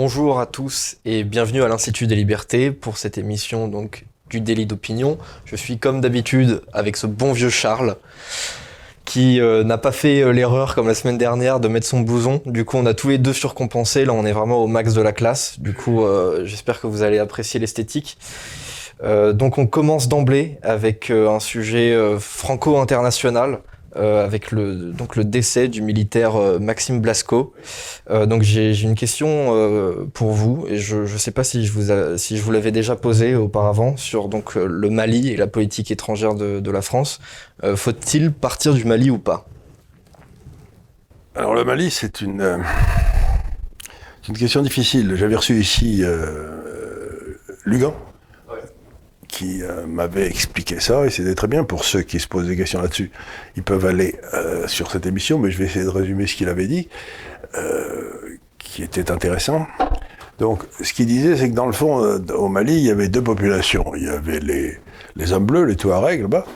bonjour à tous et bienvenue à l'Institut des Libertés pour cette émission donc du délit d'opinion. Je suis comme d'habitude avec ce bon vieux Charles qui euh, n'a pas fait euh, l'erreur comme la semaine dernière de mettre son blouson. Du coup, on a tous les deux surcompensé. Là, on est vraiment au max de la classe. Du coup, euh, j'espère que vous allez apprécier l'esthétique. donc, on commence d'emblée avec un sujet franco-international. Euh, avec le, donc le décès du militaire euh, Maxime Blasco. Euh, donc j'ai une question pour vous et je ne sais pas si je vous, si vous l'avais déjà posé auparavant sur donc le Mali et la politique étrangère de, de la France. Faut-il partir du Mali ou pas? Alors le Mali, c'est une, une question difficile. J'avais reçu ici Lugan qui euh, m'avait expliqué ça, et c'était très bien pour ceux qui se posent des questions là-dessus. Ils peuvent aller euh, sur cette émission, mais je vais essayer de résumer ce qu'il avait dit, euh, qui était intéressant. Donc, ce qu'il disait, c'est que dans le fond, au Mali, il y avait deux populations. Il y avait les, les hommes bleus, les Touaregs là-bas,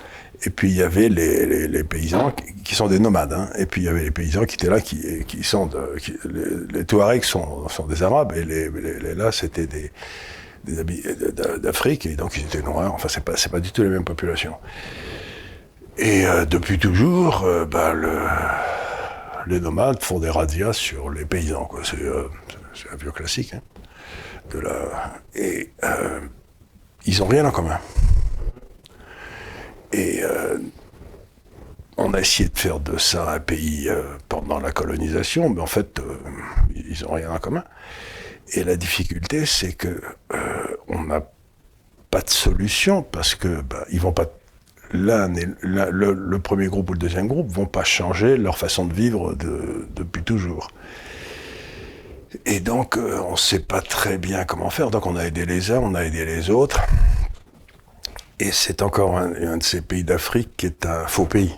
et puis il y avait les, les, paysans qui, sont des nomades. Hein. Et puis il y avait les paysans qui étaient là, qui, qui sont les, Touaregs sont, sont, des Arabes, et les, là, c'était des d'Afrique, et donc ils étaient noirs. Enfin, c'est pas, pas du tout les mêmes populations. Et euh, depuis toujours, euh, le, les nomades font des radias sur les paysans. Euh, c'est, un vieux classique. Hein. Et ils n'ont rien en commun. Et on a essayé de faire de ça un pays pendant la colonisation, mais en fait, ils n'ont rien en commun. Et la difficulté, c'est que euh, on n'a pas de solution parce que bah, pas l'un le, premier groupe ou le deuxième groupe vont pas changer leur façon de vivre depuis toujours. Et donc, euh, on ne sait pas très bien comment faire. Donc, on a aidé les uns, on a aidé les autres. Et c'est encore un de ces pays d'Afrique qui est un faux pays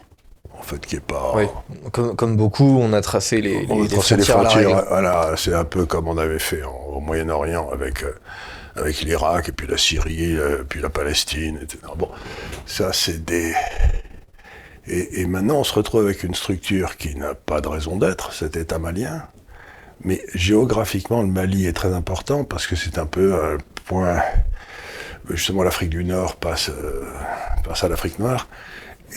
fait, qui est pas. Oui. Comme, beaucoup, on a tracé les, on a tracé les frontières. voilà, c'est un peu comme on avait fait au Moyen-Orient avec euh, avec l'Irak et puis la Syrie, euh, puis la Palestine, etc. Bon, ça c'est des. Et, et, maintenant, on se retrouve avec une structure qui n'a pas de raison d'être, cet État malien. Mais géographiquement, le Mali est très important parce que c'est un peu un point. Justement, l'Afrique du Nord passe, euh, passe à l'Afrique noire.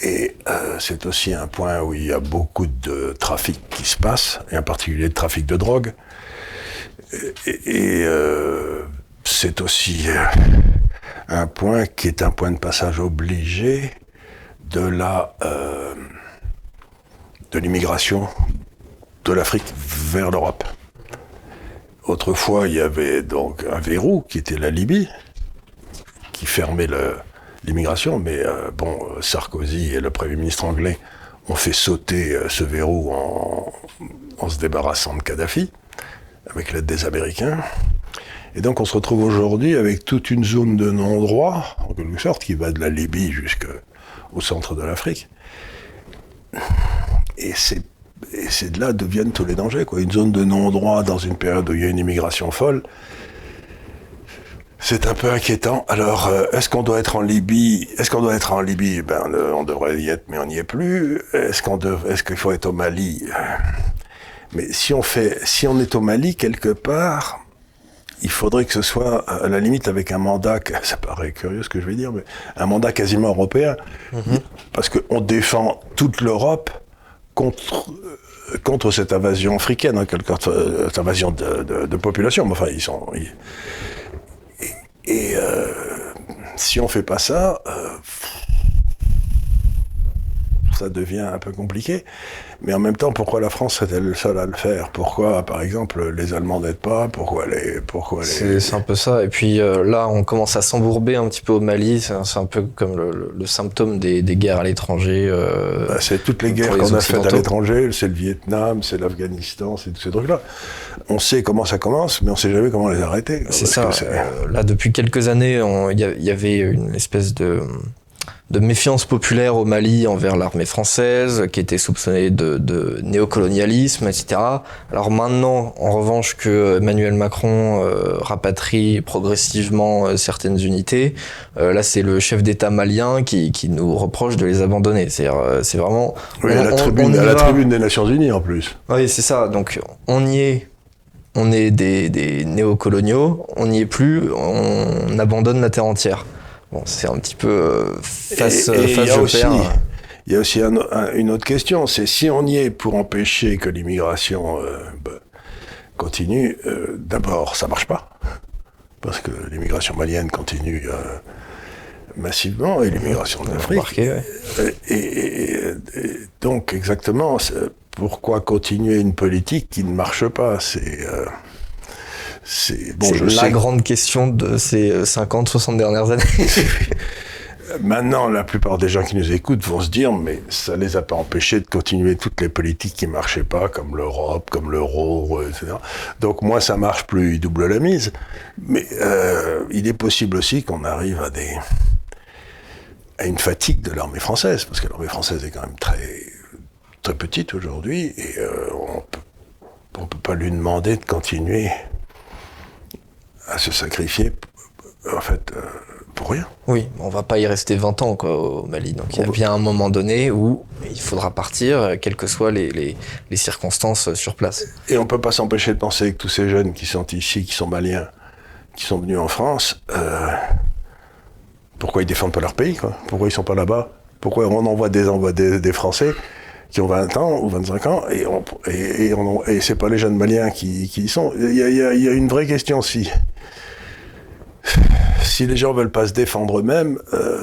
Et euh, c'est aussi un point où il y a beaucoup de trafic qui se passe, et en particulier de trafic de drogue. Et, euh, c'est aussi euh, un point qui est un point de passage obligé de la de l'immigration de l'Afrique vers l'Europe. Autrefois, il y avait donc un verrou qui était la Libye, qui fermait le, l'immigration, mais euh, bon, Sarkozy et le Premier ministre anglais ont fait sauter euh, ce verrou en, se débarrassant de Kadhafi, avec l'aide des Américains. Et donc on se retrouve aujourd'hui avec toute une zone de non-droit, en quelque sorte, qui va de la Libye jusqu'au centre de l'Afrique. Et c'est de là que viennent tous les dangers. Quoi. Une zone de non-droit dans une période où il y a une immigration folle, c'est un peu inquiétant. Alors, euh, est-ce qu'on doit être en Libye? Est-ce qu'on doit être en Libye? Ben, on devrait y être, mais on n'y est plus. Est-ce qu'on Est-ce qu'il faut être au Mali? Mais si on fait, si on est au Mali quelque part, il faudrait que ce soit à la limite avec un mandat, ça paraît curieux ce que je vais dire, mais un mandat quasiment européen, mhm. parce qu'on défend toute l'Europe contre contre cette invasion africaine, quelque euh, cette invasion de, de, population. Mais enfin, ils sont, et euh, si on fait pas ça, euh, ça devient un peu compliqué. Mais en même temps, pourquoi la France serait-elle le seul à le faire? Pourquoi, par exemple, les Allemands n'aident pas? Pourquoi les pourquoi les C'est un peu ça. Et puis euh, là, on commence à s'embourber un petit peu au Mali. C'est un peu comme le, symptôme des, guerres à l'étranger. Euh, bah, c'est toutes les guerres qu'on a faites à l'étranger. C'est le Vietnam, c'est l'Afghanistan, c'est tous ces trucs-là. On sait comment ça commence, mais on sait jamais comment les arrêter. C'est ça. Euh, là, depuis quelques années, il y, avait une espèce de de méfiance populaire au Mali envers l'armée française, qui était soupçonnée de, de, néocolonialisme, etc. Alors maintenant, en revanche, que Emmanuel Macron euh, rapatrie progressivement euh, certaines unités, euh, là c'est le chef d'État malien qui, qui, nous reproche de les abandonner. C'est c'est vraiment... Oui, à, la, tribune, à la tribune des Nations Unies en plus. Oui, c'est ça. Donc on y est on est des, des néocoloniaux, on n'y est plus, on abandonne la terre entière. Bon, c'est un petit peu euh, face, Et- et face il y a je aussi-. Il y a aussi un- un- une autre question, c'est si on y est pour empêcher que l'immigration euh, bah, continue, euh, d'abord, ça marche pas, parce que l'immigration malienne continue euh, massivement, et l'immigration ouais. Euh, Et, et- donc, exactement, pourquoi continuer une politique qui ne marche pas? C'est... euh, c'est bon, la sais grande question de ces 50-60 dernières années. Maintenant, la plupart des gens qui nous écoutent vont se dire, mais ça les a pas empêchés de continuer toutes les politiques qui marchaient pas, comme l'Europe, comme l'euro, euh, etc. Donc moi, ça marche plus, ils doublent la mise. Mais euh, il est possible aussi qu'on arrive à des à une fatigue de l'armée française, parce que l'armée française est quand même très très petite aujourd'hui, et euh, on peut on peut pas lui demander de continuer à se sacrifier, en fait, euh, pour rien. Oui, on va pas y rester 20 ans quoi, au Mali. Donc il y a bien un moment donné où il faudra partir, euh, quelles que soient les, les- les circonstances euh, sur place. Et on peut pas s'empêcher de penser que tous ces jeunes qui sont ici, qui sont maliens, qui sont venus en France, euh, pourquoi ils défendent pas leur pays, quoi? Pourquoi ils sont pas là-bas? Pourquoi on envoie des, envoie des, des Français qui ont 20 ans ou 25 ans et, on, et, et, on- et c'est pas les jeunes maliens qui, qui y sont? Il y a, y a- il y a une vraie question si si les gens veulent pas se défendre eux-mêmes, euh,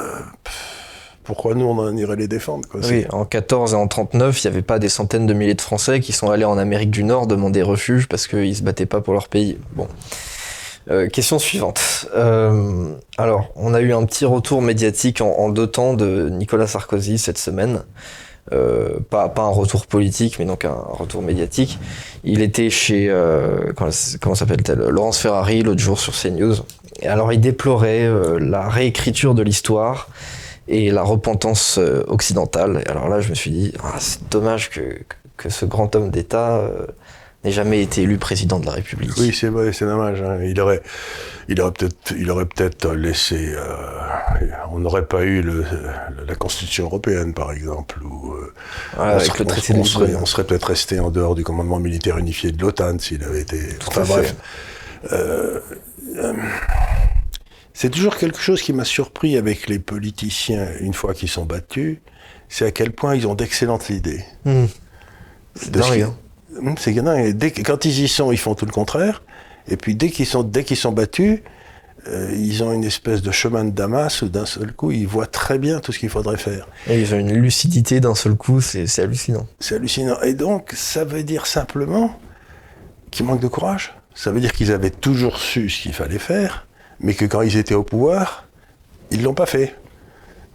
pourquoi nous on irait les défendre quoi Oui, en 14 et en 39, il n'y avait pas des centaines de milliers de Français qui sont allés en Amérique du Nord demander refuge parce qu'ils se battaient pas pour leur pays. Bon. Euh, question suivante. Euh, alors, on a eu un petit retour médiatique en, en deux temps de Nicolas Sarkozy cette semaine. Euh, pas, pas un retour politique, mais donc un retour médiatique. Il était chez, euh, comment, s'appelle-t-elle Laurence Ferrari l'autre jour sur CNews. Et alors, il déplorait euh, la réécriture de l'histoire et la repentance euh, occidentale. Et alors là, je me suis dit, ah, c'est dommage que, que ce grand homme d'État euh, n'ait jamais été élu président de la République. Oui, c'est vrai, c'est dommage. hein. Il aurait, il aurait peut-être, il aurait peut-être laissé. euh, on n'aurait pas eu le, la Constitution européenne, par exemple, ou euh, Voilà, on serait, le traité on, on serait, on serait peut-être resté en dehors du commandement militaire unifié de l'OTAN s'il avait été. enfin à fait. bref. Euh, c'est toujours quelque chose qui m'a surpris avec les politiciens une fois qu'ils sont battus, c'est à quel point ils ont d'excellentes idées. C'est De dingue. hein. Dès quand ils y sont, ils font tout le contraire. Et puis dès qu'ils sont, dès qu'ils sont battus, euh, ils ont une espèce de chemin de Damas où d'un seul coup, ils voient très bien tout ce qu'il faudrait faire. Et ils ont une lucidité d'un seul coup, c'est c'est hallucinant. C'est hallucinant. Et donc, ça veut dire simplement qu'ils manquent de courage. Ça veut dire qu'ils avaient toujours su ce qu'il fallait faire, mais que quand ils étaient au pouvoir, ils l'ont pas fait.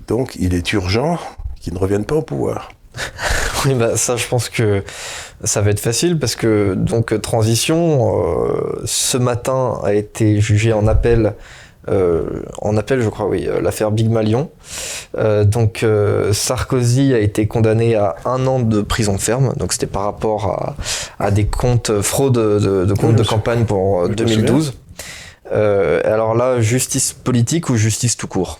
Donc, il est urgent qu'ils ne reviennent pas au pouvoir. Oui, bah ça, je pense que ça va être facile parce que donc euh, transition euh, ce matin a été jugé en appel. euh, en appel, je crois, oui, euh, l'affaire Big Malion. Euh, donc euh, Sarkozy a été condamné à un an de prison ferme. Donc c'était par rapport à, à des comptes fraude de, de comptes Oui, de campagne pour euh, je me 2012. Euh, alors là, justice politique ou justice tout court?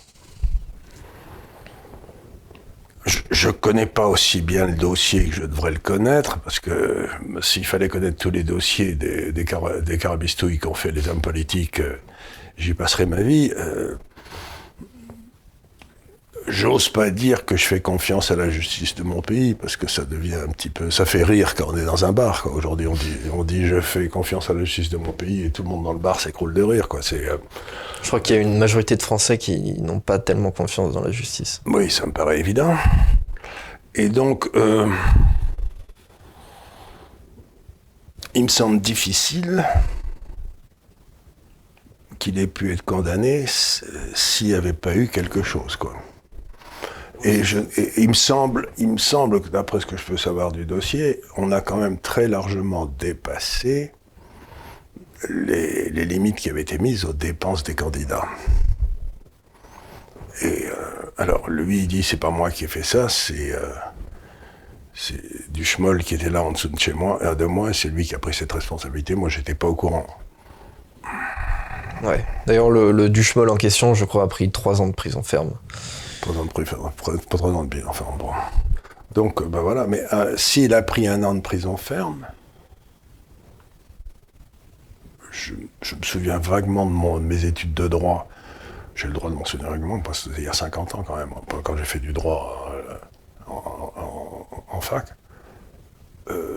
Je, je connais pas aussi bien le dossier que je devrais le connaître, parce que euh, s'il fallait connaître tous les dossiers des, des, cara- des carabistouilles qu'ont fait les hommes politiques, euh, j'y passerai ma vie. Euh, J'ose pas dire que je fais confiance à la justice de mon pays, parce que ça devient un petit peu... Ça fait rire quand on est dans un bar. quoi. Aujourd'hui, on dit, on dit je fais confiance à la justice de mon pays, et tout le monde dans le bar s'écroule de rire. Quoi. C'est... euh, Je crois qu'il y a une majorité de Français qui n'ont pas tellement confiance dans la justice. Oui, ça me paraît évident. Et donc, euh, il me semble difficile qu'il ait pu être condamné s'il n'y avait pas eu quelque chose, quoi. Et, il me semble, il me semble que d'après ce que je peux savoir du dossier, on a quand même très largement dépassé les, limites qui avaient été mises aux dépenses des candidats. Et euh, alors, lui, il dit c'est pas moi qui ai fait ça, c'est euh, qui était là en dessous de chez moi, euh, de moi, c'est lui qui a pris cette responsabilité. Moi, j'étais pas au courant. Ouais. D'ailleurs, le, le en question, je crois, a pris trois ans de prison ferme. Ans de prison, enfin bon. Donc, ben voilà. Mais euh, s'il a pris un an de prison ferme, je, me souviens vaguement de, mes études de droit. J'ai le droit de m'en souvenir vaguement parce c'était il y a 50 ans quand même, quand j'ai fait du droit euh, en, fac.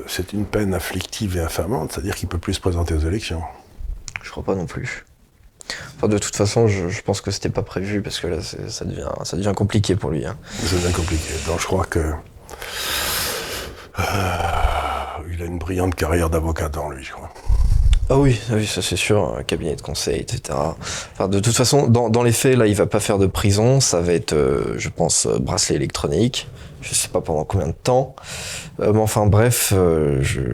C'est une peine afflictive et infamante, c'est-à-dire qu'il ne peut plus se présenter aux élections. Je crois pas non plus. Enfin, de toute façon, je, pense que c'était pas prévu parce que là, ça devient, ça devient compliqué pour lui. Hein. Ça devient compliqué. Donc, je crois que euh, il a une brillante carrière d'avocat dans lui, je crois. Ah oui, ah oui ça c'est sûr, un cabinet de conseil, etc. Enfin, de toute façon, dans, les faits, là, il va pas faire de prison, ça va être, euh, je pense, euh, bracelet électronique. Je sais pas pendant combien de temps. mais enfin bref,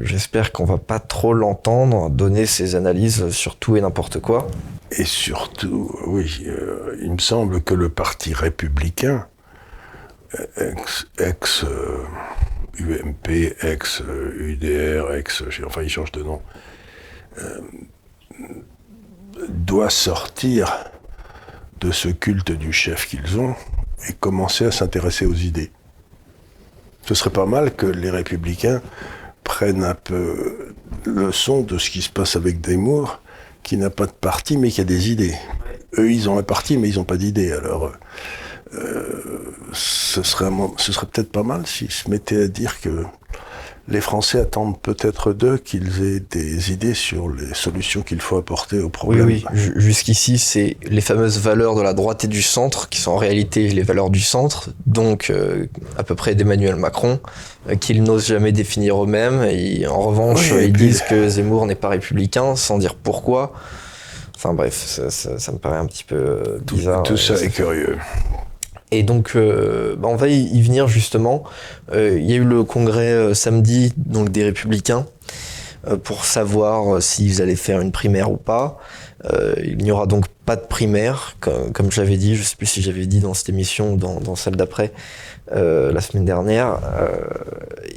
j'espère qu'on va pas trop l'entendre donner ses analyses sur tout et n'importe quoi. Et surtout, oui, il me semble que le parti républicain, ex, UMP, ex-UDR, ex, enfin il change de nom, euh, doit sortir de ce culte du chef qu'ils ont et commencer à s'intéresser aux idées. Ce serait pas mal que les républicains prennent un peu le son de ce qui se passe avec Demour, qui n'a pas de parti mais qui a des idées. Eux, ils ont un parti mais ils n'ont pas d'idées. Alors, euh, ce serait, ce serait peut-être pas mal s'ils se mettaient à dire que les Français attendent peut-être d'eux qu'ils aient des idées sur les solutions qu'il faut apporter au problème. Oui, oui. Jusqu'ici, c'est les fameuses valeurs de la droite et du centre, qui sont en réalité les valeurs du centre, donc euh, à peu près d'Emmanuel Macron, euh, qu'ils n'osent jamais définir eux-mêmes. En revanche, ils disent que Zemmour n'est pas républicain, sans dire pourquoi. Enfin bref, ça, me paraît un petit peu bizarre. tout ça est curieux. Et donc, euh, bah, on va y venir justement. Euh, il y a eu le congrès euh, samedi donc des Républicains pour savoir s'ils allaient faire une primaire ou pas. il n'y aura donc pas de primaire, comme, comme je l'avais dit. Je ne sais plus si j'avais dit dans cette émission ou dans, dans celle d'après la semaine dernière.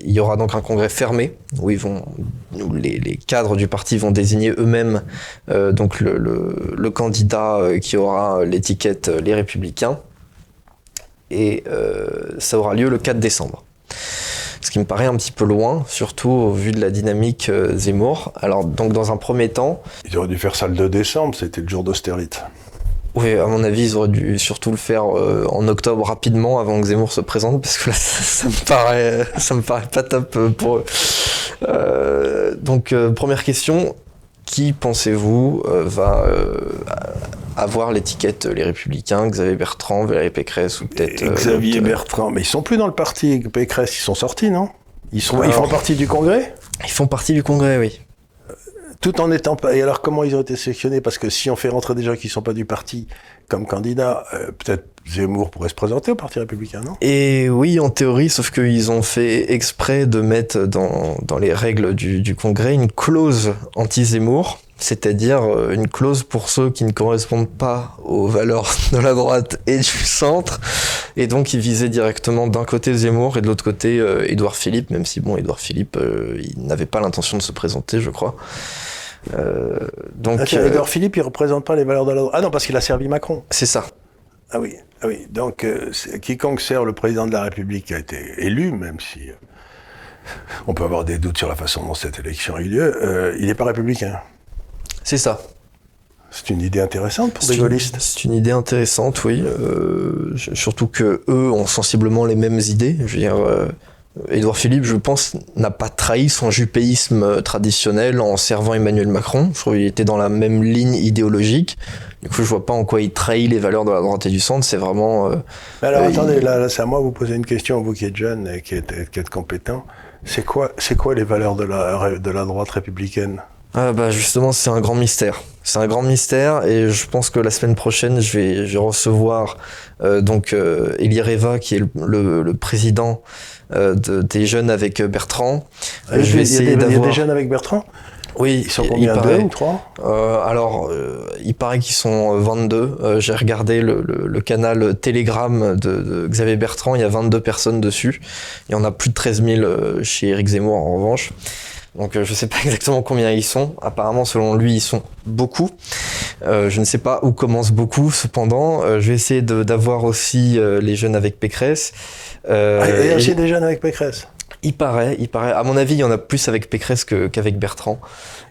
il y aura donc un congrès fermé où ils vont, où les, les, cadres du parti vont désigner eux-mêmes donc le, le, le, candidat qui aura l'étiquette Les Républicains et euh, ça aura lieu le 4 décembre. Ce qui me paraît un petit peu loin, surtout au vu de la dynamique euh, Zemmour. Alors, donc, dans un premier temps. Ils auraient dû faire ça le 2 décembre, c'était le jour d'austérité. Oui, à mon avis, ils auraient dû surtout le faire euh, en octobre rapidement avant que Zemmour se présente, parce que là, ça, me paraît, ça me paraît pas top pour eux. donc, première question, qui pensez-vous va avoir l'étiquette Les Républicains, Xavier Bertrand, Valérie Pécresse ou peut-être. Euh, Xavier euh, Bertrand, mais ils sont plus dans le parti Pécresse, ils sont sortis, non? Ils, sont, ils font partie du Congrès? Ils font partie du Congrès, oui. Tout en étant pas. Et alors, comment ils ont été sélectionnés? Parce que si on fait rentrer des gens qui ne sont pas du parti comme candidats, euh, peut-être Zemmour pourrait se présenter au Parti républicain, non? Et oui, en théorie, sauf qu'ils ont fait exprès de mettre dans, dans les règles du, du Congrès une clause anti-Zemmour c'est-à-dire euh, une clause pour ceux qui ne correspondent pas aux valeurs de la droite et du centre. Et donc, il visait directement d'un côté Zemmour et de l'autre côté euh, Édouard Philippe, même si, bon, Édouard Philippe, euh, il n'avait pas l'intention de se présenter, je crois. donc, ah, Édouard Philippe, il représente pas les valeurs de la droite. Ah non, parce qu'il a servi Macron. C'est ça. Ah oui, ah oui. Donc, quiconque sert le président de la République a été élu, même si on peut avoir des doutes sur la façon dont cette élection a eu lieu, il n'est pas républicain. C'est ça. C'est une idée intéressante pour des gaullistes. C'est une idée intéressante, oui. Euh, surtout que eux ont sensiblement les mêmes idées. Je veux dire, euh, Édouard Philippe, je pense, n'a pas trahi son jupéisme traditionnel en servant Emmanuel Macron. Je trouve qu'il était dans la même ligne idéologique. Du coup, je vois pas en quoi il trahit les valeurs de la droite et du centre. C'est vraiment. Euh, alors attendez, là, c'est à moi de vous poser une question, vous qui êtes jeune et qui êtes, qui êtes compétent. C'est quoi, c'est quoi les valeurs de la, de la droite républicaine? Ah bah justement, c'est un grand mystère. C'est un grand mystère et je pense que la semaine prochaine, je vais, je vais recevoir euh, donc euh, Elireva qui est le, le, président euh, de, des jeunes avec Bertrand. je vais essayer d'avoir. Il y a des jeunes avec Bertrand? Oui, ils sont combien deux ou trois? Euh, Alors, euh, il paraît qu'ils sont 22. Euh, J'ai regardé le, le, le, canal Telegram de, de, Xavier Bertrand, il y a 22 personnes dessus. Il y en a plus de 13 000 chez Eric Zemmour en revanche. Donc euh, je ne sais pas exactement combien ils sont. Apparemment, selon lui, ils sont beaucoup. Euh, je ne sais pas où commence beaucoup. Cependant, euh, je vais essayer d'avoir aussi les jeunes avec Pécresse. Ah, il y a aussi des jeunes avec Pécresse. Il paraît, il paraît. À mon avis, il y en a plus avec Pécresse qu'avec Bertrand.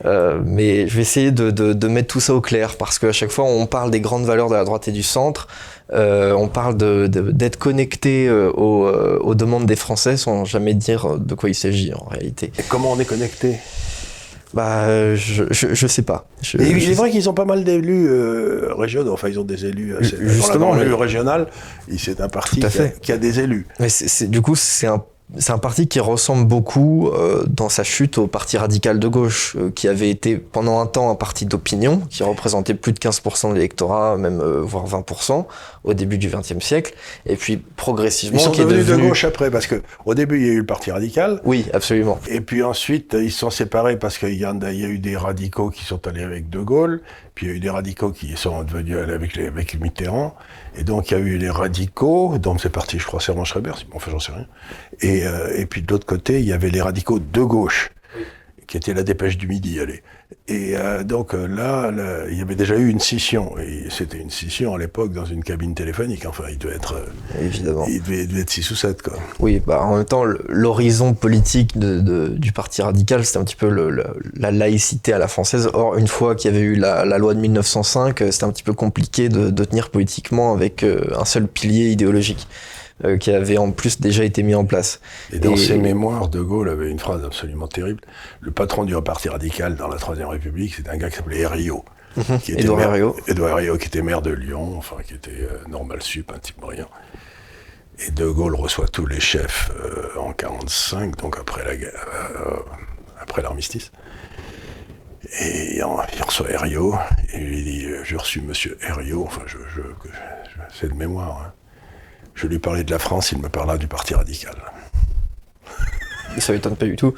Euh, mais je vais essayer de, de- de mettre tout ça au clair parce qu'à chaque fois, on parle des grandes valeurs de la droite et du centre. Euh, on parle de- de- d'être connecté euh, aux, euh, aux demandes des Français sans jamais dire de quoi il s'agit en réalité. Et comment on est connecté? Bah, je, je, je sais pas. Je- Et il est vrai qu'ils ont pas mal d'élus euh, régionaux. Enfin, ils ont des élus. Justement, régionale, et c'est un parti qui a, fait. qui a des élus. Mais du coup, c'est un, c'est un parti qui ressemble beaucoup euh, dans sa chute au parti radical de gauche, euh, qui avait été pendant un temps un parti d'opinion, qui représentait plus de 15% de l'électorat, même euh, voire 20% au début du XXe siècle, et puis progressivement Ils sont qui est devenus devenu... de gauche après, parce que au début, il y a eu le parti radical. Oui, absolument. Et puis ensuite, ils se sont séparés parce qu'il y, a- il y a eu des radicaux qui sont allés avec De Gaulle, puis il y a eu des radicaux qui sont devenus avec, les, avec Mitterrand, et donc il y a eu les radicaux, dont c'est parti, je crois, Servan Schreiber, enfin j'en sais rien, et, euh, et puis de l'autre côté, il y avait les radicaux de gauche, qui était la dépêche du midi, allez. Et euh, donc euh, là, là, il y avait déjà eu une scission, et c'était une scission à l'époque dans une cabine téléphonique, enfin il devait être, euh, Évidemment. il devait, il devait être 6 ou 7, quoi. Oui, bah en même temps, l'horizon politique de, de- du parti radical, c'était un petit peu le- le- la laïcité à la française. Or, une fois qu'il y avait eu la, la loi de 1905, euh, c'était un petit peu compliqué de, de tenir politiquement avec un seul pilier idéologique euh, qui avait en plus déjà été mis en place. Et dans Et- ses mémoires, De Gaulle avait une phrase absolument terrible. Le patron du parti radical dans la Troisième République, c'était un gars qui s'appelait Herriot. qui était Édouard maire- Herriot. Édouard Herriot, qui était maire de Lyon, enfin, qui était euh, normal sup, un type brillant. Et De Gaulle reçoit tous les chefs euh, en 45, donc après la guerre, après l'armistice. Et il, reçoit Herriot, et il lui dit, j'ai reçu monsieur Herriot, enfin, je, je, je- c'est de mémoire, hein. Je lui parlais de la France, il me parla du parti radical. Ça m'étonne pas du tout.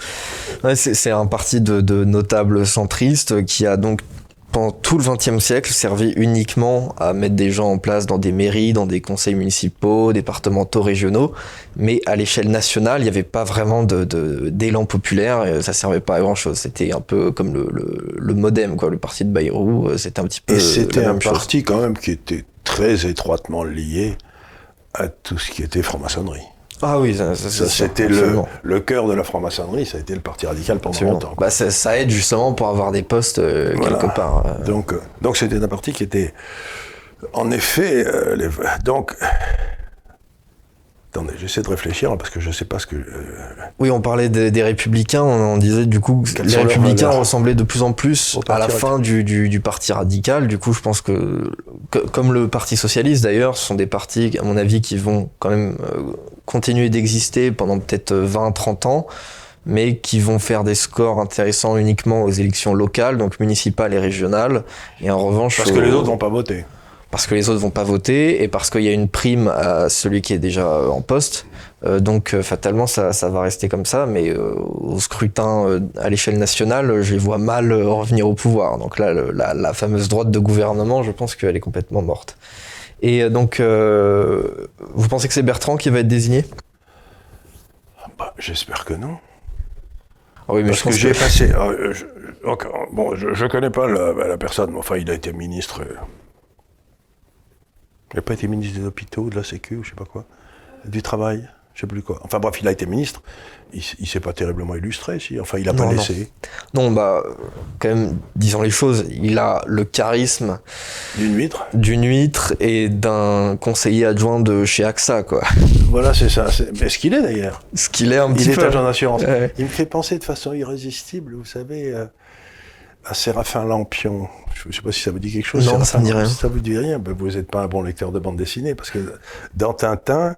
Ouais, c'est un parti de, de notables centristes qui a donc pendant tout le XXe siècle servi uniquement à mettre des gens en place dans des mairies, dans des conseils municipaux, départementaux, régionaux, mais à l'échelle nationale, il n'y avait pas vraiment de- de- d'élan populaire, et ça servait pas à grand chose. C'était un peu comme le, le, le MoDem, quoi, le parti de Bayrou, euh, c'était un petit peu Et c'était un chose. parti quand même qui était très étroitement lié à tout ce qui était franc-maçonnerie. Ah oui, ça, ça, Ça, c'était le, le cœur de la franc-maçonnerie, ça a été le parti radical pendant Absolument. longtemps. Bah, ça, ça aide justement pour avoir des postes euh, Voilà. quelque part. euh. Donc, euh, donc c'était un parti qui était, en effet, euh, les- donc. Attendez, j'essaie de réfléchir parce que je sais pas ce que. euh, Oui, on parlait des, des républicains, on, on disait du coup que les républicains ressemblaient de plus en plus à la fin du, du, du parti radical. Du coup, je pense que, que- comme le parti socialiste d'ailleurs, ce sont des partis, à mon avis, qui vont quand même euh, continuer d'exister pendant peut-être 20-30 ans, mais qui vont faire des scores intéressants uniquement aux élections locales, donc municipales et régionales. Et en revanche, parce que les autres vont pas voter. Parce que les autres vont pas voter et parce qu'il y a une prime à celui qui est déjà euh, en poste. Euh, donc euh, fatalement ça, ça va rester comme ça, mais euh, au scrutin euh, à l'échelle nationale, je les vois mal revenir au pouvoir. Donc là, le- la, la fameuse droite de gouvernement, je pense qu'elle est complètement morte. Et donc, vous pensez que c'est Bertrand qui va être désigné? Bah, J'espère que non. Ah Oui, mais Parce je que pense j'ai que passé. je, bon, je, je connais pas la, la personne, mais enfin, il a été ministre. Il n'a pas été ministre des hôpitaux, de la Sécu, ou je sais pas quoi, du travail, je sais plus quoi. Enfin bref, il a été ministre. Il, il s'est pas terriblement illustré, si. Enfin, il a pas Non, laissé. non, bah quand même, disons les choses, il a le charisme D'une huître. d'une huître et d'un conseiller adjoint de chez AXA, quoi. Voilà, c'est ça. c'est- Mais ce qu'il est d'ailleurs. Ce qu'il est un Il petit est peu. agent d'assurance. Ouais. Il me fait penser de façon irrésistible, vous savez, euh, à Séraphin Lampion. Je ne sais pas si ça vous dit quelque chose. Non, ça me dit rien. Si ça vous dit rien, ben vous n'êtes pas un bon lecteur de bande dessinée, parce que dans Tintin,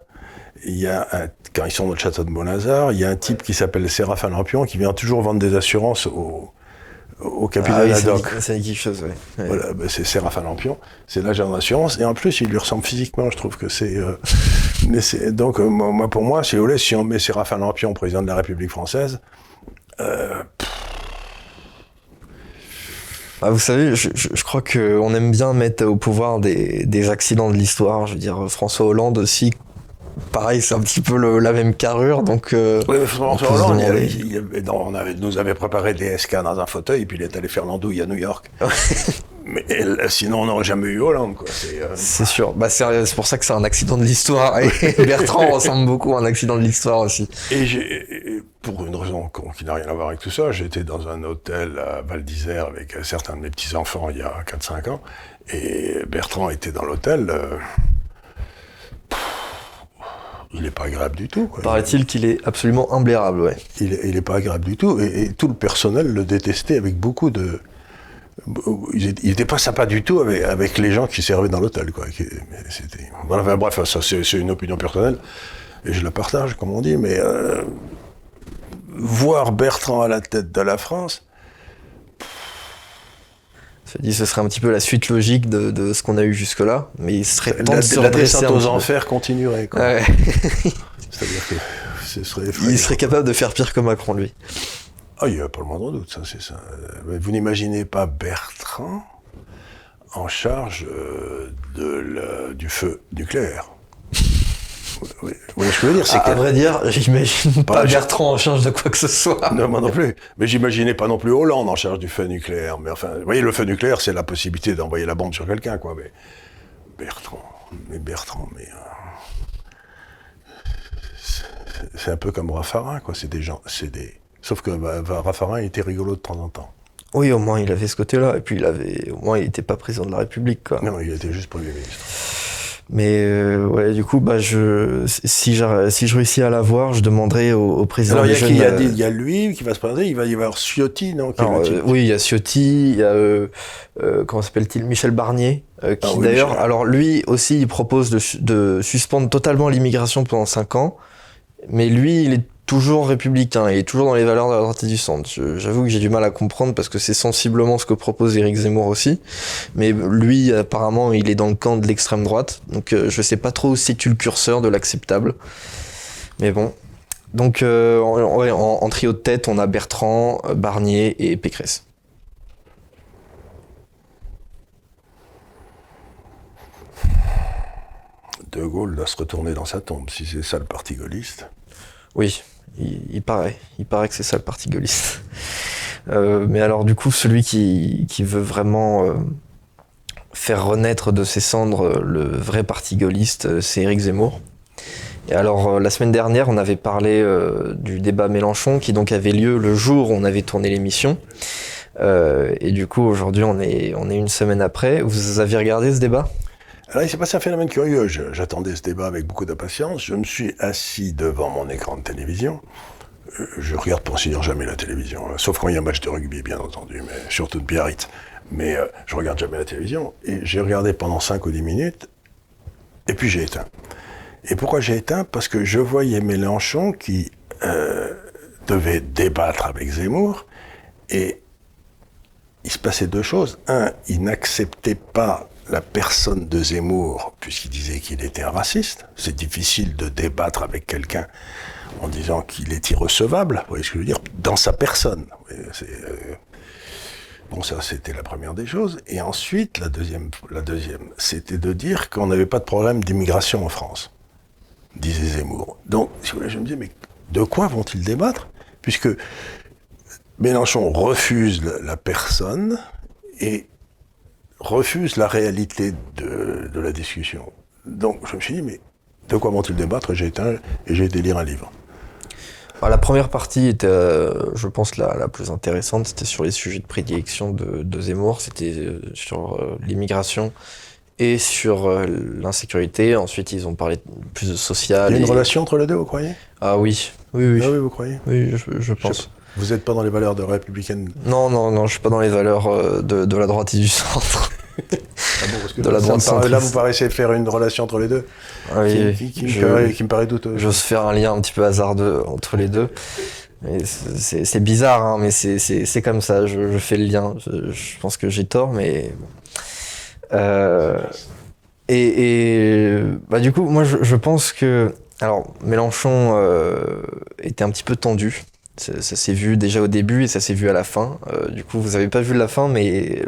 il y a un- quand ils sont dans le château de Bonazar, il y a un type qui s'appelle Séraphin Lampion qui vient toujours vendre des assurances au, au Ah capitaine oui, dit, ça dit quelque chose, ouais. Ouais. Voilà, ben c'est Séraphin Lampion, c'est l'agent d'assurance, et en plus il lui ressemble physiquement, je trouve que c'est... euh, mais c'est- donc euh, moi, pour moi, si vous voulez, si on met Séraphin Lampion président de la République française, Ah, vous savez, je, je, je crois qu'on aime bien mettre au pouvoir des, des accidents de l'histoire. Je veux dire, François Hollande aussi, pareil, c'est un petit peu le- la même carrure, donc... euh, Oui, mais François Hollande, il, non, on avait- nous avait préparé des SK dans un fauteuil, et puis il est allé faire l'andouille à New York. Mais elle- sinon, on n'aurait jamais eu Hollande. quoi. C'est, euh, C'est sûr. Bah, c'est c'est pour ça que c'est un accident de l'histoire. Et Bertrand ressemble beaucoup à un accident de l'histoire aussi. Et pour une raison qui n'a rien à voir avec tout ça, j'étais dans un hôtel à Val d'Isère avec euh, certains de mes petits-enfants il y a 4-5 ans, et Bertrand était dans l'hôtel. euh, il n'est pas agréable du tout. Paraît-il qu'il est absolument imblairable, ouais. Il, est- il est pas agréable du tout, et, et tout le personnel le détestait avec beaucoup de... Il n'était pas sympa du tout avec, avec les gens qui servaient dans l'hôtel. quoi. Voilà, enfin, bref, ça c'est une opinion personnelle, et je la partage, comme on dit, mais euh, voir Bertrand à la tête de la France, dit ce serait un petit peu la suite logique de, de ce qu'on a eu jusque-là, mais il serait temps la, de se la descente aux enfers continuerait. quoi. Ouais. C'est-à-dire que ce serait Il serait capable de faire pire que Macron, lui. Ah, il n'y a pas le moindre doute, ça, c'est ça. Vous n'imaginez pas Bertrand en charge euh, de la- du feu nucléaire. Oui, oui, je veux dire, c'est À, vrai dire, j'imagine pas je- Bertrand en charge de quoi que ce soit. Non, moi non plus. Mais j'imaginais pas non plus Hollande en charge du feu nucléaire. Mais enfin, vous voyez, le feu nucléaire, c'est la possibilité d'envoyer la bombe sur quelqu'un, quoi. Mais Bertrand, mais Bertrand, mais... euh, c'est- C'est un peu comme Raffarin, quoi. C'est des gens... C'est des... Sauf que bah, bah, Raffarin était rigolo de temps en temps. Oui, au moins il avait ce côté-là, et puis il avait, au moins il était pas président de la République, quoi. Non, il était juste Premier ministre. Mais euh, ouais, du coup, bah je, si je réussis à l'avoir, je demanderai au, au président Alors, il y, a qui? Jeunes. Il y a euh, il y a lui qui va se présenter, il va y avoir Ciotti, non? Qui alors, euh, oui, il y a Ciotti, il y a euh, comment s'appelle-t-il, Michel Barnier, qui Ah oui, d'ailleurs, alors lui aussi, il propose de, de suspendre totalement l'immigration pendant 5 ans, mais lui, il est toujours républicain, est toujours dans les valeurs de la droite et du centre. J'avoue que j'ai du mal à comprendre parce que c'est sensiblement ce que propose Éric Zemmour aussi, mais lui, apparemment, il est dans le camp de l'extrême droite, donc euh, je sais pas trop où situe le curseur de l'acceptable, mais bon. Donc, euh, en, en- en trio de tête, on a Bertrand, Barnier et Pécresse. De Gaulle doit se retourner dans sa tombe, si c'est ça le parti gaulliste. Oui, il, paraît. Il paraît que c'est ça le parti gaulliste. Euh, mais alors, du coup, celui qui, qui veut vraiment euh, faire renaître de ses cendres euh, le vrai parti gaulliste, c'est Éric Zemmour. Et alors, la semaine dernière, on avait parlé du débat Mélenchon, qui donc avait lieu le jour où on avait tourné l'émission. Et du coup, aujourd'hui, on est, on est une semaine après. Vous avez regardé ce débat? Alors, il s'est passé un phénomène curieux. J'attendais ce débat avec beaucoup d'impatience. Je me suis assis devant mon écran de télévision. Euh, Je regarde pour dire jamais la télévision, sauf quand il y a un match de rugby, bien entendu, mais surtout de Biarritz. Mais euh, je regarde jamais la télévision. Et j'ai regardé pendant 5 ou 10 minutes, et puis j'ai éteint. Et pourquoi j'ai éteint? Parce que je voyais Mélenchon qui euh, devait débattre avec Zemmour, et il se passait deux choses. Un, il n'acceptait pas la personne de Zemmour, puisqu'il disait qu'il était un raciste. C'est difficile de débattre avec quelqu'un en disant qu'il est irrecevable, vous voyez ce que je veux dire, dans sa personne. Euh, Bon, ça, c'était la première des choses. Et ensuite, la deuxième, la deuxième c'était de dire qu'on n'avait pas de problème d'immigration en France, disait Zemmour. Donc, si vous voulez, je me disais, mais de quoi vont-ils débattre? Puisque Mélenchon refuse la personne et refuse la réalité de, de la discussion. Donc, je me suis dit, mais de quoi vont-ils débattre? J'ai éteint et j'ai été lire un livre. Alors, La première partie était, euh, je pense, la, la plus intéressante. C'était sur les sujets de prédilection de, de Zemmour. C'était euh, sur euh, l'immigration et sur l'insécurité. Ensuite, ils ont parlé plus de social. Il y a une et- relation entre les deux, vous croyez? Ah oui, oui, oui. Ah oui, vous croyez? Oui, je, pense. Vous n'êtes pas dans les valeurs de républicaine Non, non, non, je suis pas dans les valeurs euh, de, de la droite et du centre. Ah bon, parce que De la droite paraît- Là, vous paraissez faire une relation entre les deux Ah oui, qui, qui- qui je- me paraît, qui me paraît douteuse. J'ose faire un lien un petit peu hasardeux entre les deux. C'est- bizarre, hein, mais c'est- comme ça, je, je fais le lien. Je, je pense que j'ai tort, mais. Euh, et et, bah, du coup, moi je, je pense que. Alors, Mélenchon euh, était un petit peu tendu. Ça, ça s'est vu déjà au début et ça s'est vu à la fin. Euh, du coup, vous avez pas vu la fin, mais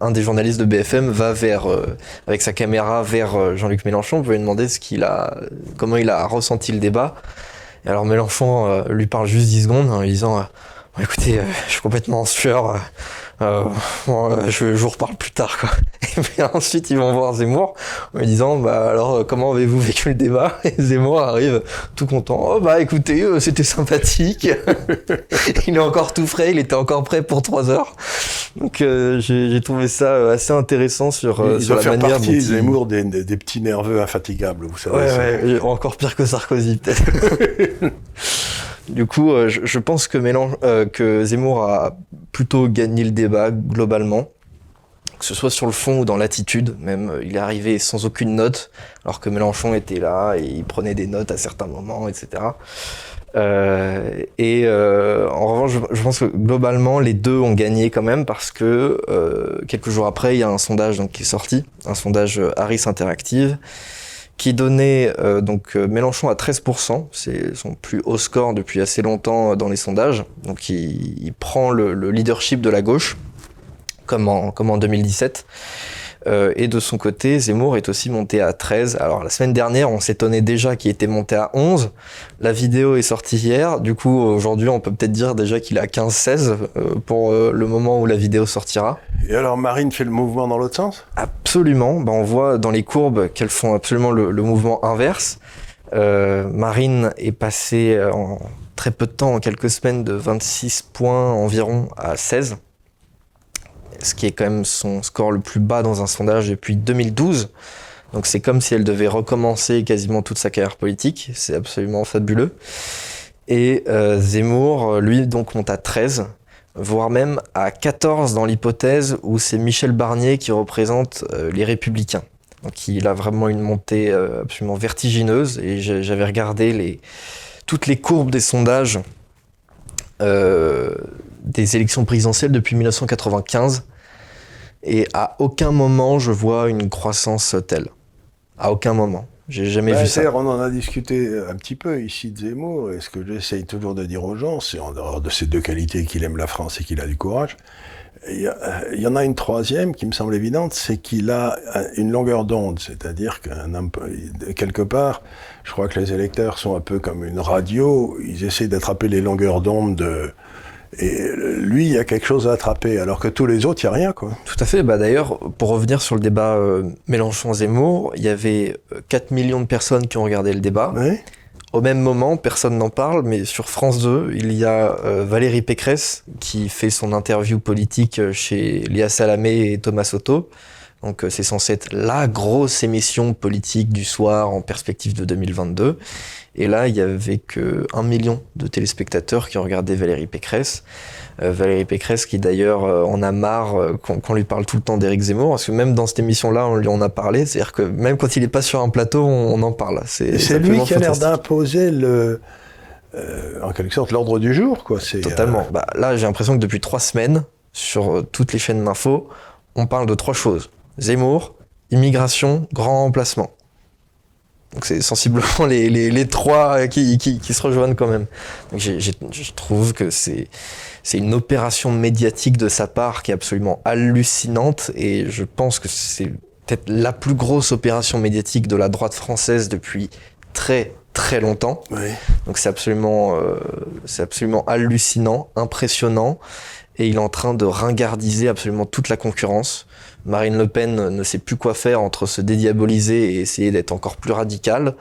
un des journalistes de BFM va vers, euh, avec sa caméra vers euh, Jean-Luc Mélenchon pour lui demander ce qu'il a, comment il a ressenti le débat. Et alors Mélenchon euh, lui parle juste 10 secondes en lui disant euh, Bon, écoutez, euh, je suis complètement en sueur. Euh, euh, je, je, vous reparle plus tard. Quoi. Et puis ensuite, ils vont voir Zemmour en lui disant bah, Alors, comment avez-vous vécu le débat? Et Zemmour arrive tout content Oh, bah écoutez, euh, c'était sympathique. il est encore tout frais, il était encore prêt pour trois heures. Donc, euh, j'ai trouvé ça assez intéressant sur, il sur la faire manière. Partie, Zemmour des, des, des, petits nerveux infatigables, vous savez. Ouais, ouais, encore pire que Sarkozy, peut-être. Du coup, euh, je, pense que, Mélench, euh, que Zemmour a plutôt gagné le débat globalement, que ce soit sur le fond ou dans l'attitude. Même, euh, il est arrivé sans aucune note, alors que Mélenchon était là et il prenait des notes à certains moments, etc. Et en revanche, je, pense que globalement, les deux ont gagné quand même parce que quelques jours après, il y a un sondage qui est sorti, un sondage Harris Interactive, qui donnait euh, donc euh, Mélenchon à 13%, c'est son plus haut score depuis assez longtemps dans les sondages. Donc il, il prend le, le, leadership de la gauche, comme en, comme en 2017. Euh, et de son côté, Zemmour est aussi monté à 13. Alors la semaine dernière, on s'étonnait déjà qu'il était monté à 11. La vidéo est sortie hier. Du coup, aujourd'hui, on peut peut-être dire déjà qu'il est à 15-16 euh, pour euh, le moment où la vidéo sortira. Et alors Marine fait le mouvement dans l'autre sens? Absolument. Ben, on voit dans les courbes qu'elles font absolument le, le mouvement inverse. Marine est passée en très peu de temps, en quelques semaines, de 26 points environ à 16 ce qui est quand même son score le plus bas dans un sondage depuis 2012. Donc c'est comme si elle devait recommencer quasiment toute sa carrière politique. C'est absolument fabuleux. Et euh, Zemmour, lui, donc monte à 13, voire même à 14 dans l'hypothèse où c'est Michel Barnier qui représente euh, les Républicains. Donc il a vraiment une montée euh, absolument vertigineuse. Et j'avais regardé les, toutes les courbes des sondages euh, des élections présidentielles depuis 1995 et à aucun moment je vois une croissance telle. À aucun moment. J'ai jamais bah, vu ça. On en a discuté un petit peu ici de Zemmour, et ce que j'essaye toujours de dire aux gens, c'est en dehors de ces deux qualités qu'il aime la France et qu'il a du courage, il y, en a une troisième qui me semble évidente, c'est qu'il a une longueur d'onde, c'est-à-dire qu'un quelque part, je crois que les électeurs sont un peu comme une radio, ils essaient d'attraper les longueurs d'onde de, et lui, il y a quelque chose à attraper, alors que tous les autres, il n'y a rien. Quoi. Tout à fait. Bah, D'ailleurs, pour revenir sur le débat euh, Mélenchon-Zemmour, il y avait 4 millions de personnes qui ont regardé le débat. Oui. Au même moment, personne n'en parle, mais sur France 2, il y a euh, Valérie Pécresse qui fait son interview politique chez Léa Salamé et Thomas Soto. Donc c'est censé être la grosse émission politique du soir en perspective de 2022. Et là, il y avait que un million de téléspectateurs qui ont regardé Valérie Pécresse. Euh, Valérie Pécresse qui d'ailleurs euh, en a marre euh, qu'on qu lui parle tout le temps d'Éric Zemmour, parce que même dans cette émission-là, on lui en a parlé. C'est-à-dire que même quand il n'est pas sur un plateau, on, on en parle. C'est lui qui a l'air d'imposer le, euh, en quelque sorte l'ordre du jour, quoi. Totalement. Bah, là, j'ai l'impression que depuis trois semaines, sur toutes les chaînes d'infos, on parle de trois choses Zemmour, immigration, grand emplacement. Donc c'est sensiblement les, les, les trois qui, qui, qui, se rejoignent quand même. Donc j ai, j ai, je trouve que c'est c'est une opération médiatique de sa part qui est absolument hallucinante et je pense que c'est peut-être la plus grosse opération médiatique de la droite française depuis très très longtemps. Oui. Donc c'est absolument euh, c'est absolument hallucinant, impressionnant et il est en train de ringardiser absolument toute la concurrence. Marine Le Pen ne sait plus quoi faire entre se dédiaboliser et essayer d'être encore plus radicale.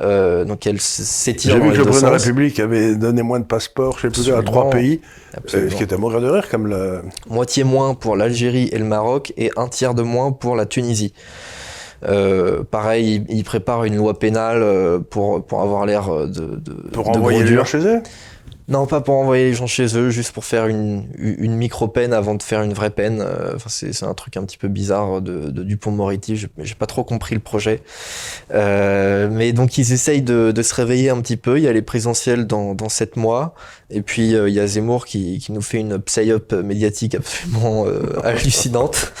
Euh, donc elle s'étire. J'ai vu que le président de la République avait donné moins de passeports, je sais plus, à trois pays. Euh, ce qui est à mourir de rire, comme le... Moitié moins pour l'Algérie et le Maroc et un tiers de moins pour la Tunisie. Euh, pareil, il, il, prépare une loi pénale euh, pour, pour avoir l'air de, de. Pour de envoyer les gens chez eux? Non, pas pour envoyer les gens chez eux, juste pour faire une, une micro-peine avant de faire une vraie peine. Enfin, c'est un truc un petit peu bizarre de, de Dupont-Moretti. J'ai pas trop compris le projet. Euh, mais donc, ils essayent de, de, se réveiller un petit peu. Il y a les présentiels dans, dans 7 mois. Et puis, euh, il y a Zemmour qui, qui nous fait une psy-up médiatique absolument euh, hallucinante.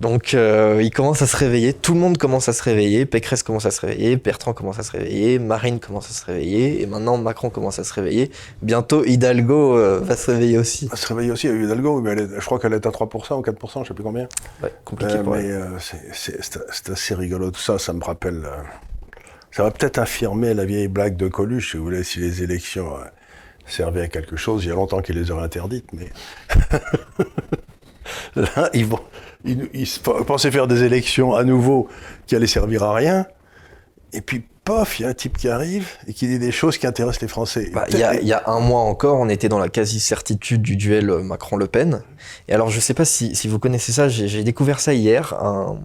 Donc, euh, il commence à se réveiller. Tout le monde commence à se réveiller. Pécresse commence à se réveiller. Bertrand commence à se réveiller. Marine commence à se réveiller. Et maintenant, Macron commence à se réveiller. Bientôt, Hidalgo euh, va se réveiller aussi. Va se réveiller aussi. Hidalgo, mais est, je crois qu'elle est à 3% ou 4%, je sais plus combien. Ouais, compliqué euh, pour mais c'est assez rigolo tout ça. Ça me rappelle. ça va peut-être infirmer la vieille blague de Coluche, si vous voulez, si les élections servaient à quelque chose. Il y a longtemps qu'il les aurait interdites, mais. Là, ils, vont, pensaient faire des élections à nouveau qui allaient servir à rien. Et puis, pof, il y a un type qui arrive et qui dit des choses qui intéressent les Français. Bah, il y, a un mois encore, on était dans la quasi-certitude du duel Macron-Le Pen. Et alors, je ne sais pas si, vous connaissez ça, j'ai découvert ça hier. Un,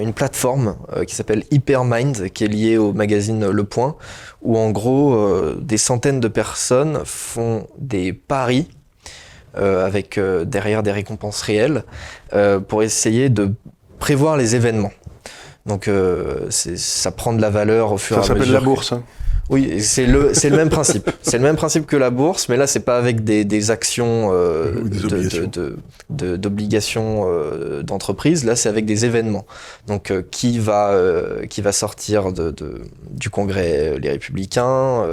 une plateforme euh, qui s'appelle Hypermind, qui est liée au magazine Le Point, où en gros euh, des centaines de personnes font des paris euh, avec derrière des récompenses réelles pour essayer de prévoir les événements. Donc ça prend de la valeur au fur et à mesure. Ça s'appelle la bourse. Hein. Oui, c'est le, c'est le même principe. C'est le même principe que la bourse, mais là, c'est pas avec des, des actions euh, d'obligations euh, d'entreprise. Là, c'est avec des événements. Donc, euh, qui va euh, qui va sortir de, de, du Congrès les Républicains,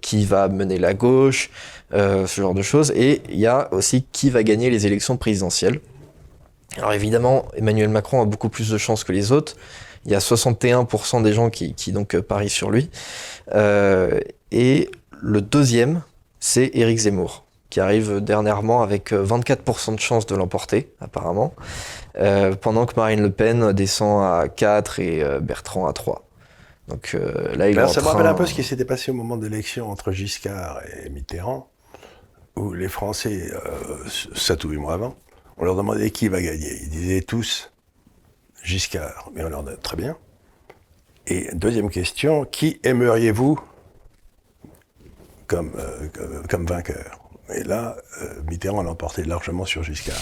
qui va mener la gauche, ce genre de choses. Et il y a aussi qui va gagner les élections présidentielles. Alors évidemment, Emmanuel Macron a beaucoup plus de chances que les autres. Il y a 61% des gens qui, qui donc parient sur lui. Euh, et le deuxième, c'est Éric Zemmour, qui arrive dernièrement avec 24% de chance de l'emporter, apparemment, euh, pendant que Marine Le Pen descend à 4 et euh, Bertrand à 3. Donc là, il est Ça me rappelle un peu ce qui s'était passé au moment de l'élection entre Giscard et Mitterrand, où les Français, ça tout huit mois avant, on leur demandait qui va gagner. Ils disaient tous Giscard. Mais on leur dit très bien. Et deuxième question, qui aimeriez-vous comme, euh, vainqueur? Et là, euh, Mitterrand l'a emporté largement sur Giscard.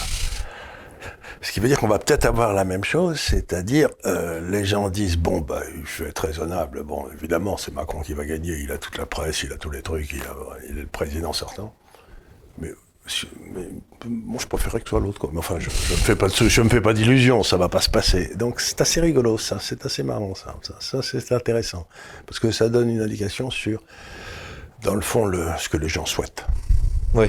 Ce qui veut dire qu'on va peut-être avoir la même chose, c'est-à-dire euh, les gens disent bon bah je vais être raisonnable, évidemment c'est Macron qui va gagner, il a toute la presse, il a tous les trucs, il est le président sortant, mais moi, je préférerais que ce soit l'autre. Mais enfin, je, ne me fais pas, pas d'illusions, ça va pas se passer. Donc, c'est assez rigolo, ça. C'est assez marrant, ça. Ça, c'est intéressant. Parce que ça donne une indication sur, dans le fond, le, ce que les gens souhaitent. Oui.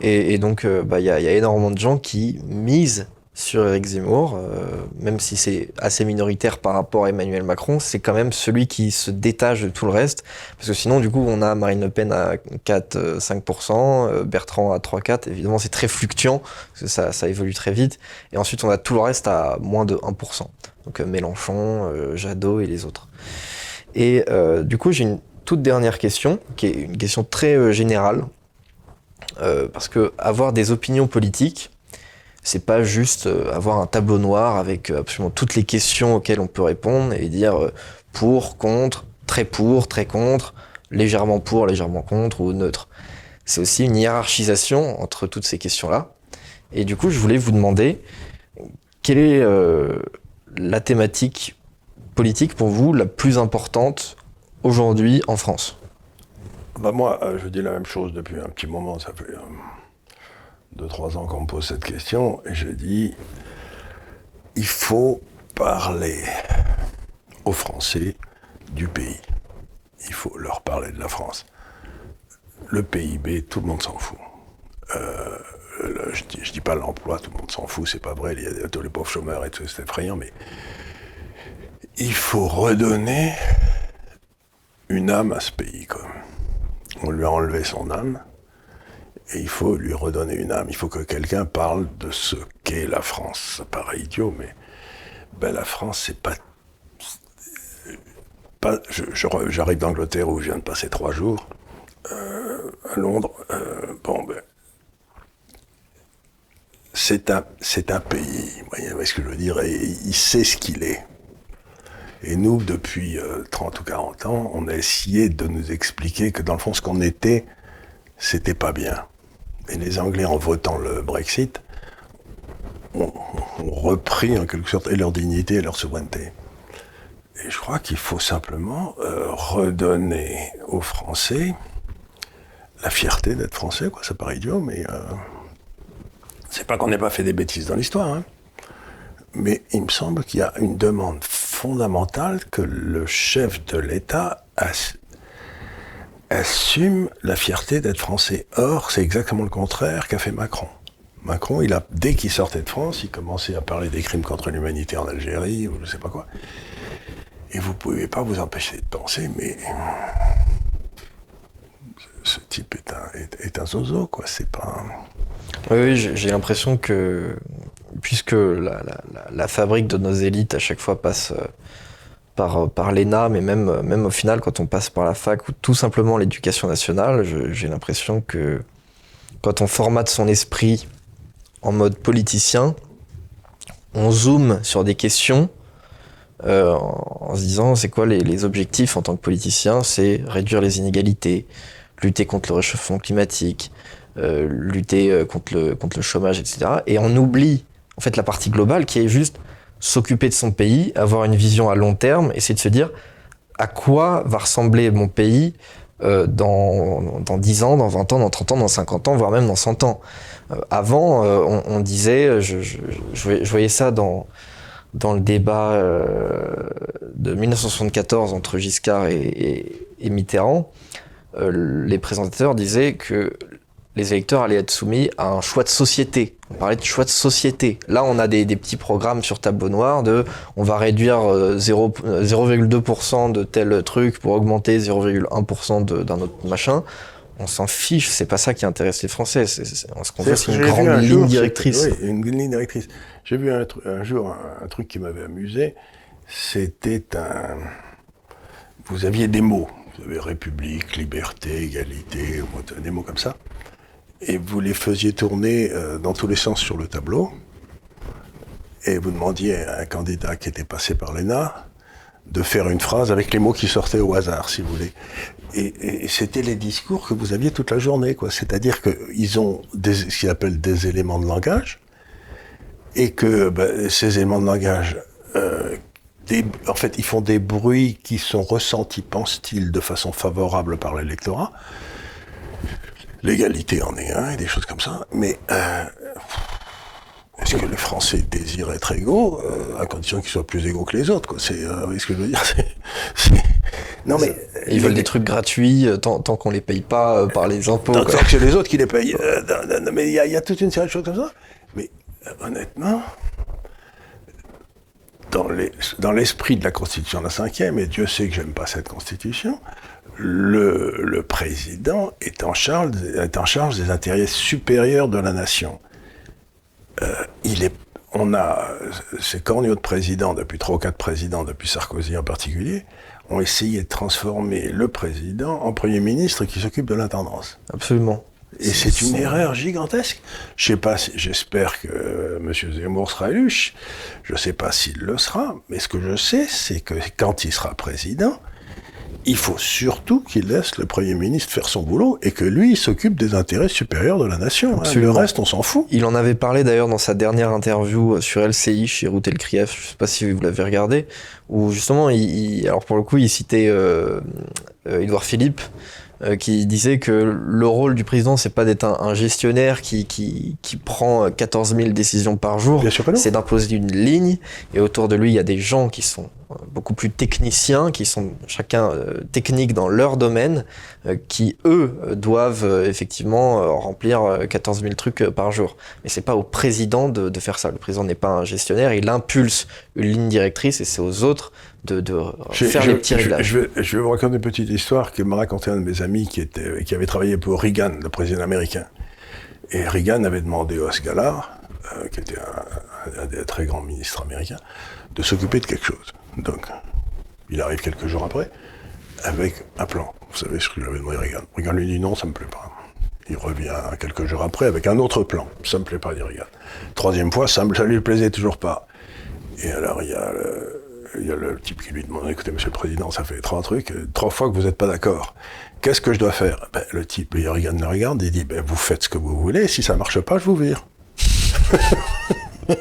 Et, donc, euh, bah, il a, y, a énormément de gens qui misent sur Eric Zemmour, euh, même si c'est assez minoritaire par rapport à Emmanuel Macron, c'est quand même celui qui se détache de tout le reste. Parce que sinon, du coup, on a Marine Le Pen à 4-5%, euh, Bertrand à 3-4%. Évidemment, c'est très fluctuant, parce que ça, évolue très vite. Et ensuite, on a tout le reste à moins de 1%. Donc euh, Mélenchon, Jadot et les autres. Et du coup, j'ai une toute dernière question, qui est une question très générale. parce que avoir des opinions politiques, c'est pas juste euh, avoir un tableau noir avec euh, absolument toutes les questions auxquelles on peut répondre et dire euh, pour, contre, très pour, très contre, légèrement pour, légèrement contre ou neutre. C'est aussi une hiérarchisation entre toutes ces questions-là. Et du coup, je voulais vous demander quelle est la thématique politique pour vous la plus importante aujourd'hui en France? Bah Moi, je dis la même chose depuis un petit moment. Ça fait deux, trois ans qu'on me pose cette question, et je dis, il faut parler aux Français du pays. Il faut leur parler de la France. Le PIB, tout le monde s'en fout. Euh, je, dis, dis pas l'emploi, tout le monde s'en fout, c'est pas vrai, il y a tous les pauvres chômeurs et tout, c'est effrayant, mais il faut redonner une âme à ce pays. On lui a enlevé son âme, et il faut lui redonner une âme. Il faut que quelqu'un parle de ce qu'est la France. Ça paraît idiot, mais ben, la France, c'est pas. J'arrive d'Angleterre où je viens de passer trois jours. Euh, à Londres. Euh, bon, ben. C'est un, un pays, vous voyez ce que je veux dire, et il sait ce qu'il est. Et nous, depuis 30 euh, ou 40 ans, on a essayé de nous expliquer que dans le fond, ce qu'on était, c'était pas bien. Et les Anglais, en votant le Brexit, ont, repris en quelque sorte leur dignité et leur souveraineté. Et je crois qu'il faut simplement euh, redonner aux Français la fierté d'être français, quoi. Ça paraît idiot, mais euh, c'est pas qu'on n'ait pas fait des bêtises dans l'histoire. Hein. Mais il me semble qu'il y a une demande fondamentale que le chef de l'État assume la fierté d'être français. Or, c'est exactement le contraire qu'a fait Macron. Macron, il a, dès qu'il sortait de France, il commençait à parler des crimes contre l'humanité en Algérie, ou je sais pas quoi. Et vous pouvez pas vous empêcher de penser, mais ce type est un, est, un zozo, quoi. C'est pas. Oui, j'ai l'impression que, puisque la, fabrique de nos élites à chaque fois passe euh, par, par l'ENA, mais même, même au final, quand on passe par la fac ou tout simplement l'éducation nationale, j'ai l'impression que quand on formate son esprit en mode politicien, on zoome sur des questions euh, en, se disant c'est quoi les, objectifs en tant que politicien? C'est réduire les inégalités, lutter contre le réchauffement climatique, euh, lutter euh, contre le, contre le chômage, etc. Et on oublie en fait la partie globale qui est juste s'occuper de son pays, avoir une vision à long terme, et c'est de se dire à quoi va ressembler mon pays dans, dans 10 ans, dans 20 ans, dans 30 ans, dans 50 ans, voire même dans 100 ans. avant, on, disait, je, je, voyais ça dans, dans le débat euh, de 1974 entre Giscard et, Mitterrand, euh, les présentateurs disaient que les électeurs allaient être soumis à un choix de société. On parlait de choix de société. Là, on a des, petits programmes sur tableau noir de on va réduire 0,2% euh, de tel truc pour augmenter 0,1% d'un autre machin. On s'en fiche, c'est pas ça qui intéresse les Français. ce qu'on veut, c'est une grande ligne directrice. Oui, une ligne directrice. J'ai vu un, jour un, truc qui m'avait amusé. C'était un. Vous aviez des mots. Vous avez République, liberté, égalité, des mots comme ça. Et vous les faisiez tourner euh, dans tous les sens sur le tableau. Et vous demandiez à un candidat qui était passé par l'ENA de faire une phrase avec les mots qui sortaient au hasard, si vous voulez. Et, c'était les discours que vous aviez toute la journée, quoi. C'est-à-dire qu'ils ont des, ce qu'ils appellent des éléments de langage, et que ben, ces éléments de langage, euh, en fait, ils font des bruits qui sont ressentis, pense-t-il, de façon favorable par l'électorat. L'égalité en est un, et des choses comme ça. Mais euh, est-ce que les Français désirent être égaux, euh, à condition qu'ils soient plus égaux que les autres C'est ce que je veux dire? Non mais ils veulent des trucs gratuits tant, qu'on les paye pas par les impôts. Tant, que c'est les autres qui les payent. mais il y, y, a toute une série de choses comme ça. Mais honnêtement, dans l'esprit de la Constitution de la cinquième, et Dieu sait que j'aime pas cette Constitution, le, président est en, charge, est en charge des intérêts supérieurs de la nation. Euh, il est, on a, ces corneaux de présidents, depuis trois ou quatre présidents, depuis Sarkozy en particulier, ont essayé de transformer le président en Premier ministre qui s'occupe de l'intendance. Absolument. Et c'est une erreur gigantesque. Je sais pas, j'espère que euh, M. Zemmour sera élu. Je ne sais pas s'il le sera, mais ce que je sais, c'est que quand il sera président, il faut surtout qu'il laisse le Premier ministre faire son boulot et que lui, s'occupe des intérêts supérieurs de la nation. Hein. Le reste, on s'en fout. Il en avait parlé d'ailleurs dans sa dernière interview sur LCI chez Routel Krief, je ne sais pas si vous l'avez regardé, où justement, il, alors pour le coup, il citait euh, euh Édouard Philippe, euh, qui disait que le rôle du président, c'est pas d'être un, gestionnaire qui, qui, qui, prend 14 000 décisions par jour, c'est d'imposer une ligne, et autour de lui, il y a des gens qui sont euh, beaucoup plus techniciens, qui sont chacun euh, techniques dans leur domaine, qui eux doivent effectivement remplir 14 000 trucs par jour. Mais c'est pas au président de, de faire ça. Le président n'est pas un gestionnaire, il impulse une ligne directrice et c'est aux autres de, faire les petits réglages. Je, vais, vous raconter une petite histoire que m'a raconté un de mes amis qui, était, qui avait travaillé pour Reagan, le président américain. Et Reagan avait demandé à ce gars-là, euh, qui était un, des très grands ministres américains, de s'occuper de quelque chose. Donc, il arrive quelques jours après, avec un plan. Vous savez ce qu'il avait demandé Reagan. Reagan lui dit non, ça me plaît pas. Il revient quelques jours après avec un autre plan. Ça me plaît pas, dit Reagan. Troisième fois, ça, ne lui plaisait toujours pas. Et alors, il y a il y a le type qui lui demande écoutez, monsieur le président, ça fait trois trucs, trois fois que vous n'êtes pas d'accord. Qu'est-ce que je dois faire? Ben, Le type, il regarde, le regarde, il dit ben, vous faites ce que vous voulez, si ça marche pas, je vous vire.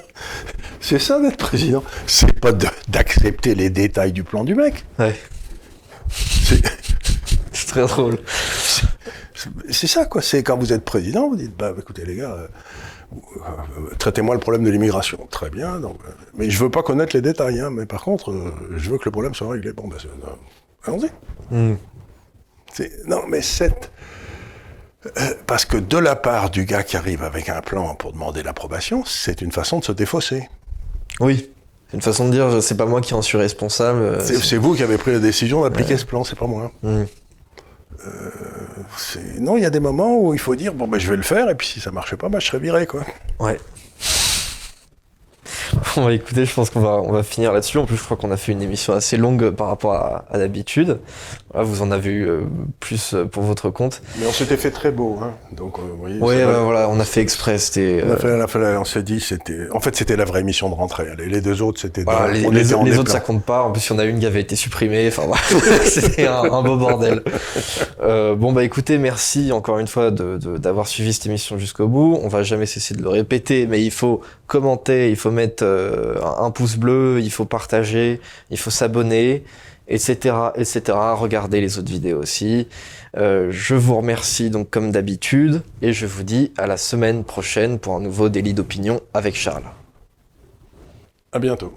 c'est ça d'être président. C'est pas d'accepter les détails du plan du mec. Ouais. C'est très drôle. C'est ça, quoi. C'est quand vous êtes président, vous dites bah écoutez, les gars. Euh, euh, traitez-moi le problème de l'immigration. Très bien. Donc, euh, mais je veux pas connaître les détails. Hein, mais par contre, euh, je veux que le problème soit réglé. Bon, ben, allons-y. Hmm. Non, mais cette... parce que de la part du gars qui arrive avec un plan pour demander l'approbation, c'est une façon de se défausser. Oui. C'est une façon de dire, c'est pas moi qui en suis responsable. C'est vous qui avez pris la décision d'appliquer ce plan, c'est pas moi. Hmm. C'est- non, il y a des moments où il faut dire bon ben je vais le faire et puis si ça marchait pas, ben, je serais viré quoi. Bon, bah, écoutez, je pense qu'on va, on va finir là-dessus. En plus, je crois qu'on a fait une émission assez longue par rapport à, à d'habitude. Voilà, vous en avez eu euh, plus euh, pour votre compte. Mais on s'était fait très beau, hein. Donc euh, vous voyez. Va. bah, voilà, on a fait exprès. C'était. On, a euh, fait, on, on s'est dit c'était. En fait, c'était la vraie émission de rentrée. Les, les deux autres, c'était. voilà, les, on les- les autres, ça compte pas. En plus, il y en a une qui avait été supprimée. Enfin, voilà. c'était un, un beau bordel. Euh, bon, bah écoutez, merci encore une fois de- de- d'avoir suivi cette émission jusqu'au bout. On va jamais cesser de le répéter, mais il faut commenter, il faut mettre euh, un un pouce bleu, il faut partager, il faut s'abonner, etc., etc. Regardez les autres vidéos aussi. Euh, je vous remercie donc comme d'habitude et je vous dis à la semaine prochaine pour un nouveau délit d'opinion avec Charles. À bientôt.